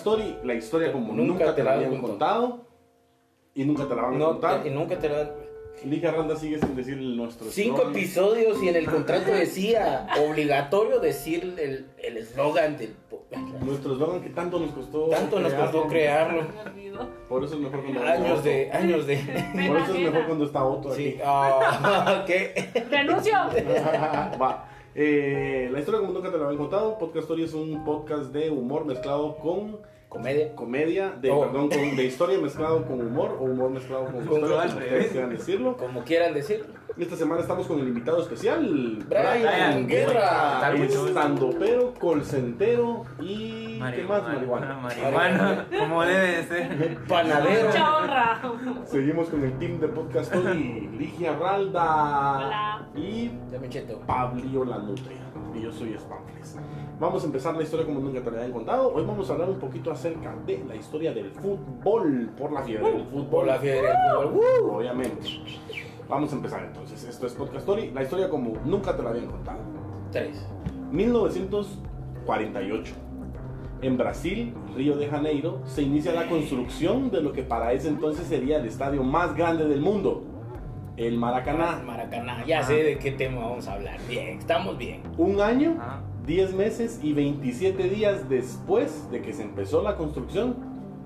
Story, la historia como nunca, te la habían contado. y nunca te la van a No, contar. y nunca te lo Ligia Randa sigue sin decir el nuestro. Cinco eslogan. episodios y en el contrato decía obligatorio decir el el eslogan del Nuestro eslogan que tanto nos costó. tanto nos costó crearlo Por eso es mejor cuando años de años de Por eso es mejor cuando está Otto aquí. sí ¿qué? ¡Renuncio! Va. Eh, la historia como nunca te la habían contado. Podcast Story es un podcast de humor mezclado con comedia comedia, de, Oh. perdón, con- de historia mezclado con humor o humor mezclado con Con historia, como quieran decirlo. como quieran decir Esta semana estamos con el invitado especial, Brian Brian Guerra. Estando pero, colcentero y ¿qué más? Marihuana. Marihuana, como debe de ser. panadero Mucha honra. Seguimos con el team de Podcast Story, Ligia Ralda Hola. Y Pablio la Nutria. Y yo soy Spamfles. Vamos a empezar la historia como nunca te la habían contado. Hoy vamos a hablar un poquito acerca de la historia del fútbol, por la fiebre del fútbol. por la fiebre del fútbol ¡Uh! Obviamente. Vamos a empezar entonces. Esto es Podcast Story, la historia como nunca te la habían contado. tres 1948. En Brasil, Río de Janeiro, se inicia la construcción de lo que para ese entonces sería el estadio más grande del mundo, el Maracaná. Maracaná ya sé de qué tema vamos a hablar bien estamos bien Un año, Ajá. 10 meses y 27 días después de que se empezó la construcción,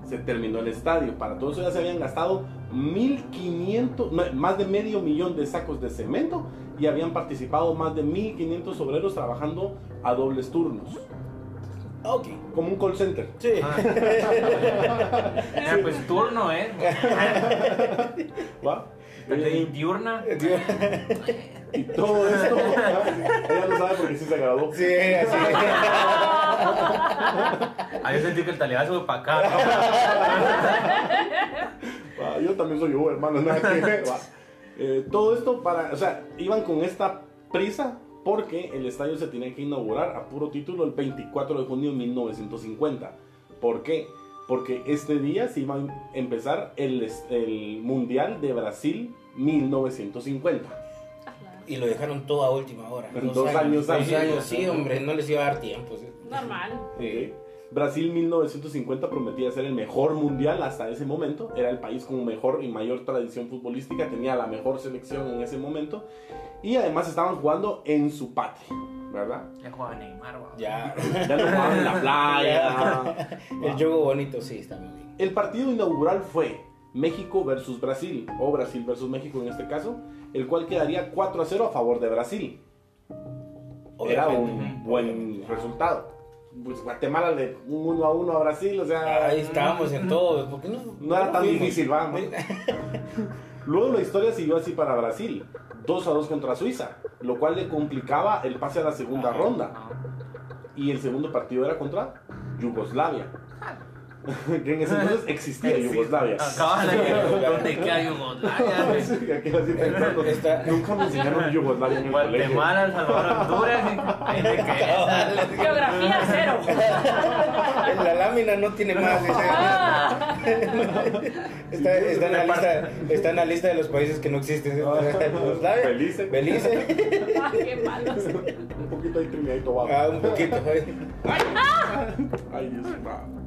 se terminó el estadio. Para todo eso ya se habían gastado 1.500, no, más de medio millón de sacos de cemento y habían participado más de 1.500 obreros trabajando a dobles turnos, ok como un call center. sí Mira, pues turno, ¿eh? ¿va? De diurna. y todo esto, ella lo sabe porque sí se graduó. sí así Ah, yo sentí que el talibazo fue para acá. Yo también soy Uber, hermano. Eh, todo esto para, o sea, iban con esta prisa porque el estadio se tenía que inaugurar a puro título el 24 de junio de 1950. ¿Por qué? Porque este día se iba a empezar el, el Mundial de Brasil 1950. Y lo dejaron todo a última hora. Dos años Dos antes. años, sí, hombre, no les iba a dar tiempo. sí. Normal. Brasil 1950 prometía ser el mejor mundial hasta ese momento. Era el país con mejor y mayor tradición futbolística. Tenía la mejor selección en ese momento. Y además estaban jugando en su patria, ¿verdad? Ya jugaba Neymar, va. Ya. Ya no jugaban en la playa. El juego bonito, sí, está muy bien. El partido inaugural fue México versus Brasil, o Brasil versus México en este caso, el cual quedaría 4 a 0 a favor de Brasil. Era un buen resultado. Pues Guatemala le un 1 a 1 a Brasil, o sea, Ahí estábamos en todo. ¿por qué no, no era tan fuimos? difícil, vamos. Luego la historia siguió así para Brasil, 2 a 2 contra Suiza, lo cual le complicaba el pase a la segunda ronda. Y el segundo partido era contra Yugoslavia. que en ese entonces existía Yugoslavia. Acaban de ¿Dónde queda Yugoslavia? Nunca me enseñaron Yugoslavia en el colegio. Guatemala, El Salvador, Honduras. Geografía cero. En la lámina no tiene más. Ah. Está, está en la lista, está en la lista de los países que no existen. ¿Sabes? Belice. Belice. Ah, qué malos. Un poquito ahí Trinidad y Tobago. Ah, un poquito. Ay, Dios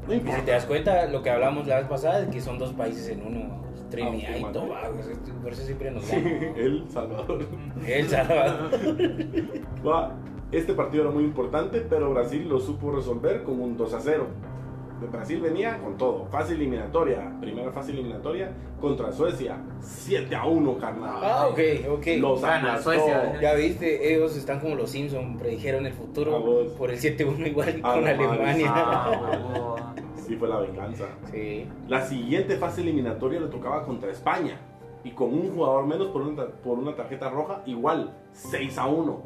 Y si te das cuenta, lo que hablamos la vez pasada es que son dos países en uno. Trinidad Ah, y ok, Tobago. Por eso siempre nos Sí, dan. El Salvador. El Salvador. Va, Este partido era muy importante, pero Brasil lo supo resolver con un 2 a 0. De Brasil venía con todo. Fase eliminatoria. Primera fase eliminatoria contra Suecia. 7 a 1, carnal. Ah, ok, ok. Los Gana. Suecia. Ya viste, ellos están como los Simpsons, predijeron el futuro por el 7-1 igual A con la madre, Alemania. Fue la venganza. Sí. La siguiente fase eliminatoria le tocaba contra España. y con un jugador menos por una, por una tarjeta roja, igual 6 a 1. O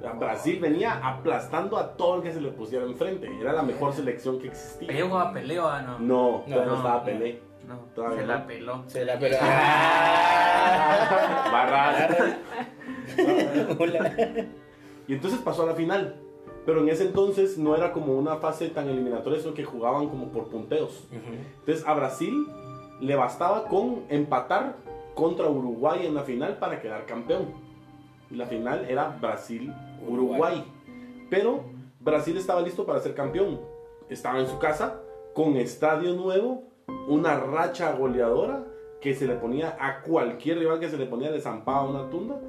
sea, Brasil venía aplastando a todo el que se le pusiera enfrente. Era la mejor selección que existía. Peleo jugaba peleo, ah, no. No, todavía no, no, estaba. Pelé. No, Todavía se no. la peló. Se la pero. Barras. Hola. Y entonces pasó a la final. Pero en ese entonces no era como una fase tan eliminatoria, sino que jugaban como por punteos. Entonces a Brasil le bastaba con empatar contra Uruguay en la final para quedar campeón. Y la final era Brasil-Uruguay. Pero Brasil estaba listo para ser campeón. Estaba en su casa, con estadio nuevo, una racha goleadora que se le ponía a cualquier rival que se le ponía de zampaba una tunda.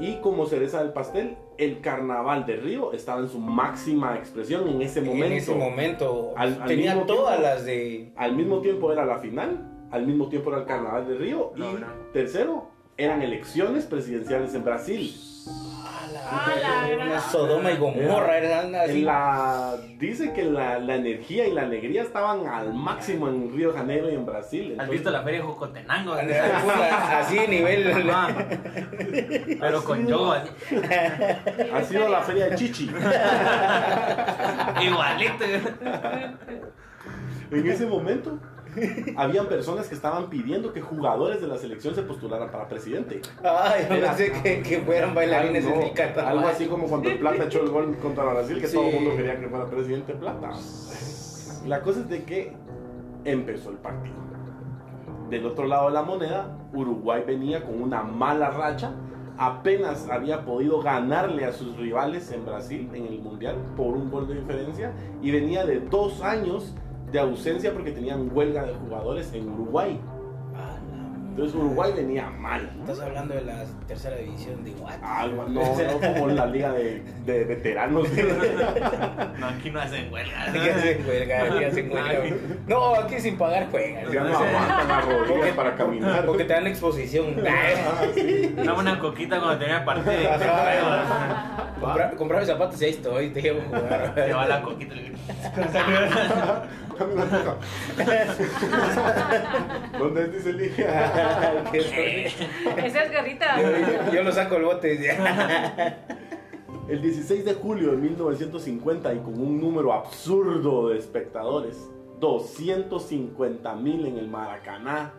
Y como cereza del pastel, el carnaval de Río estaba en su máxima expresión en ese momento. En ese momento. Al- al tenía mismo todas tiempo. las de. Al mismo tiempo era la final, al mismo tiempo era el carnaval de Río. No, y no. tercero, eran elecciones presidenciales en Brasil. Ah, la Una gran- Sodoma y Gomorra. Eran así. La, dice que la, la energía y la alegría estaban al máximo en Río de Janeiro y en Brasil. ¿Has visto la feria de Jocotenango? Así nivel. Ajá. Pero con yo, así. ha sido la feria de Chichi. igualito. En ese momento, habían personas que estaban pidiendo que jugadores de la selección se postularan para presidente. Ay, yo Era- pensé que, que fueran bailarines Algo- en el carnaval. Algo así como cuando el Plata echó el gol contra Brasil, que Sí. todo el mundo quería que fuera presidente Plata. La cosa es de que empezó el partido. Del otro lado de la moneda, Uruguay venía con una mala racha. Apenas había podido ganarle a sus rivales en Brasil en el Mundial por un gol de diferencia. Y venía de dos años de ausencia porque tenían huelga de jugadores en Uruguay. Ah, la- Entonces Uruguay venía mal. Estás hablando de la tercera división de what? Algo, no, no como la liga de, de veteranos. No, aquí no hacen huelga. Aquí hacen huelga, aquí hacen huelga. No, aquí sin pagar juegas. Ya no aguantan las rodillas para caminar. Porque te dan exposición. Ah, sí. Dame una coquita cuando tenía partido. Compra- Comprame zapatos y ahí estoy, te llevo a jugar. Te va la coquita. ¿Dónde es dice Ligia? Esa es garrita. yo, yo lo saco el bote. El 16 de julio de 1950 y con un número absurdo de espectadores, 250 mil en el Maracaná.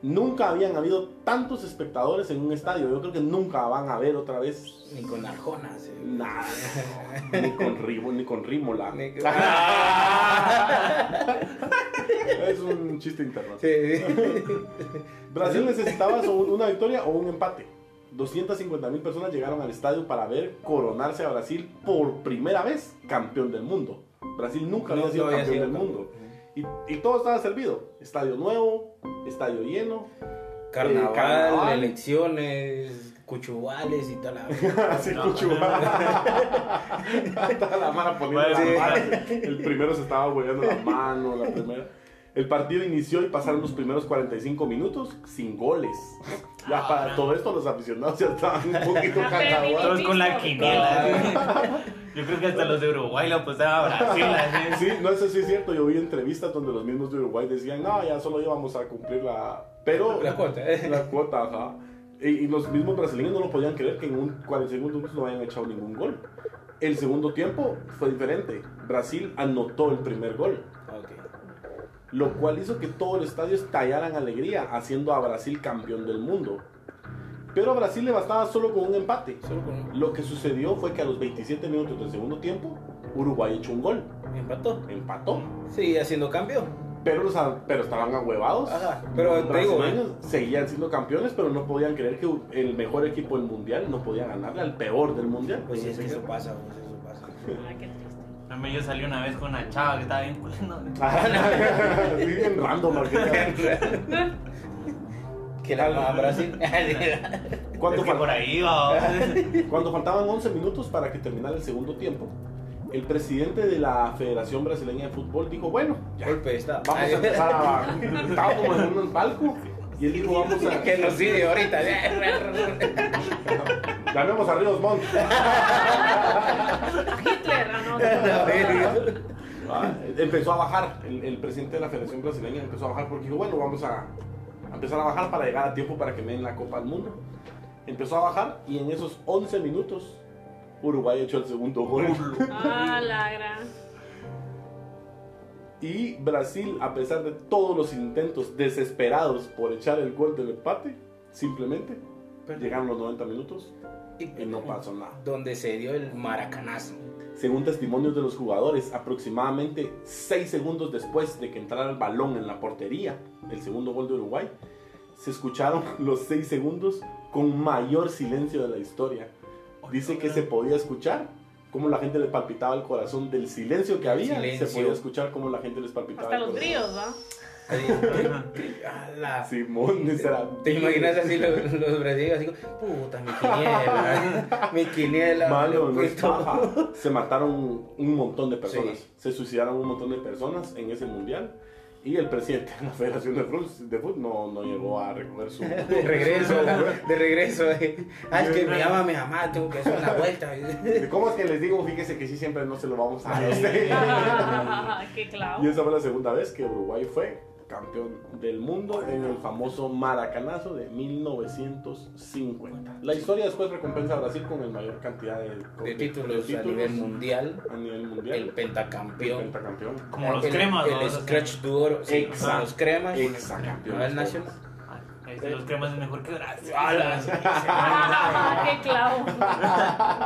Nunca habían habido tantos espectadores en un estadio. Yo creo que nunca van a ver otra vez Ni con arjonas. eh. nada. Ni con Ribo, ni con Rímola. Ni con- Es un chiste interno. Sí, sí. Brasil necesitaba una victoria o un empate. 250 mil personas llegaron al estadio para ver coronarse a Brasil por primera vez campeón del mundo. Brasil nunca había No, sido no había campeón sido del mundo. Y, y todo estaba servido. Estadio nuevo, estadio lleno. Carnaval, Eh, carnaval. elecciones, cuchubales y toda la. Así No. cuchubá. Hasta la mano poniendo sí. mano. El primero se estaba hueando la mano, la primera. El partido inició y pasaron los primeros 45 minutos sin goles. Ya Ah, para no. todo esto los aficionados ya estaban un poquito cagados. Todos con la quiniela. Yo creo que hasta los de Uruguay lo apostaban a Brasil. Sí, no, eso sí es cierto. Yo vi entrevistas donde los mismos de Uruguay decían, no, ya solo íbamos a cumplir la... Pero... La cuota, ¿eh? La cuota, ajá. Y, y los mismos brasileños no lo podían creer que en un 45 minutos no hayan echado ningún gol. El segundo tiempo fue diferente. Brasil anotó el primer gol. Lo cual hizo que todo el estadio estallara en alegría, haciendo a Brasil campeón del mundo. Pero a Brasil le bastaba solo con un empate. Solo con Lo que sucedió fue que a los 27 minutos del segundo tiempo, Uruguay echó un gol, empató. empató. Sigue haciendo cambio. Pero, los, pero estaban ahuevados. Ajá, pero Los te digo, brasileños seguían siendo campeones, pero no podían creer que el mejor equipo del mundial no podía ganarle al peor del mundial. Pues sí, es que eso pasa, pues eso pasa. Hombre, Yo salí una vez con una chava que estaba bien culando. Sí, bien random. Que la a Brasil. Cuando, Es que por ahí va. cuando faltaban 11 minutos para que terminara el segundo tiempo, el presidente de la Federación Brasileña de Fútbol dijo, bueno, ya, Golpe estado. vamos a empezar a... Estaba como en un palco y él dijo, vamos a... Genocidio ahorita. Llamemos a Ríos Montt. Hitler, no. Ah, empezó a bajar, el, el presidente de la Federación Brasileña empezó a bajar porque dijo, bueno, vamos a, a empezar a bajar para llegar a tiempo para que me den la Copa del Mundo. Empezó a bajar y en esos 11 minutos Uruguay echó el segundo gol. Ah, la gran. Y Brasil, a pesar de todos los intentos desesperados por echar el gol del empate, simplemente llegaron los 90 minutos y no pasó nada. Donde se dio el maracanazo. Según testimonios de los jugadores, aproximadamente 6 segundos después de que entrara el balón en la portería del segundo gol de Uruguay, se escucharon los 6 segundos con mayor silencio de la historia. Dice que se podía escuchar cómo la gente le palpitaba el corazón del silencio que había. Silencio. Se podía escuchar cómo la gente les palpitaba Hasta el los grillos, ¿va? Simón, ¿Te imaginas así los, los brasileños así como, puta, mi quiniela, mi quiniela. Mano, no es puesto". paja. Se mataron un montón de personas. Sí. Se suicidaron un montón de personas en ese mundial. Y el presidente de la Federación de Fútbol, de fútbol no, no llegó a recoger su. De regreso, de regreso. eh. Ah, es que me llama mi mamá, tengo que hacer una vuelta. ¿Cómo es que les digo? Fíjese que sí, siempre no se lo vamos a dar. Qué clavo. Y esa fue la segunda vez que Uruguay fue campeón del mundo en el famoso Maracanazo de 1950. La historia después recompensa a Brasil con el mayor cantidad de, De títulos a títulos nivel mundial, a nivel el mundial. El pentacampeón. pentacampeón. Como los el, cremas, El, el Scratch Duro, sí, Exacto. como los cremas. Exacampeón. No, el Nacional. Ahí los cremas es mejor que Brasil. Ah, qué clavo.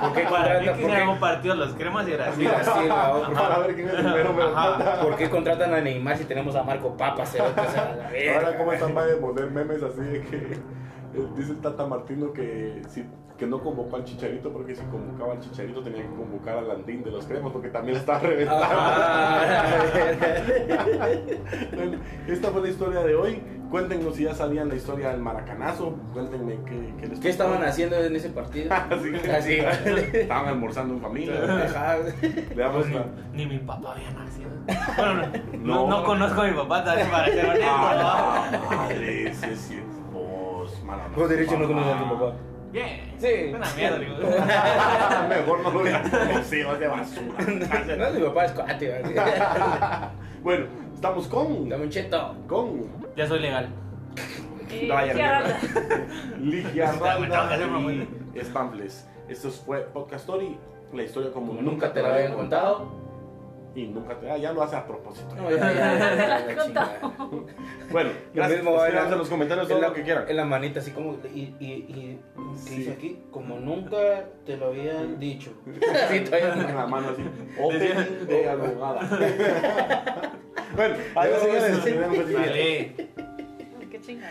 ¿Por qué Para mí que ¿Por ganamos partidos los cremas y ah, por Para ver quién es el primero, Ajá. ¿Por qué contratan a Neymar si tenemos a Marco Papa? Se va a pasar a la verga. Ahora, ¿cómo están para de poner memes así de que eh, dice el Tata Martino que, si, que no convocó al Chicharito porque si convocaba al Chicharito tenía que convocar al Landín de los cremas porque también estaba reventado. Ah, Bueno, esta fue la historia de hoy. Cuéntenos si ya sabían la historia del maracanazo. Cuéntenme qué, qué les ¿Qué estaban haciendo en ese partido? Así, Así, vale. Estaban almorzando en familia. Ajá. Le damos Ni, la... ni mi papá había nacido. Bueno, no, No. no, no conozco a mi papá también para ser honesto. Ah, madre, sí, sí. Vos, Vos derecho no conoces a tu papá. Bien. Sí. Una mierda, digo. Mejor no lo digas. No sé, vas de basura. No, mi papá es cuate. Bueno, estamos con. Dame un cheto. Con Ya soy legal. Eh. Ligia hacer Randa y Stamples. Esto fue Podcast Story. La historia como Como nunca te lo habían contado. Y nunca te. Ah, ya lo hace a propósito. No, ya, ya. Bueno, Lo gracias. mismo va Escríbanos en en los comentarios todo en la, lo que quieran. En la manita, así como. Y, y, y ¿qué Sí. dice aquí? Como nunca te lo habían dicho. En todavía. la mano así. Opening de abogada. bueno, adiós, señores. Dale. Qué de.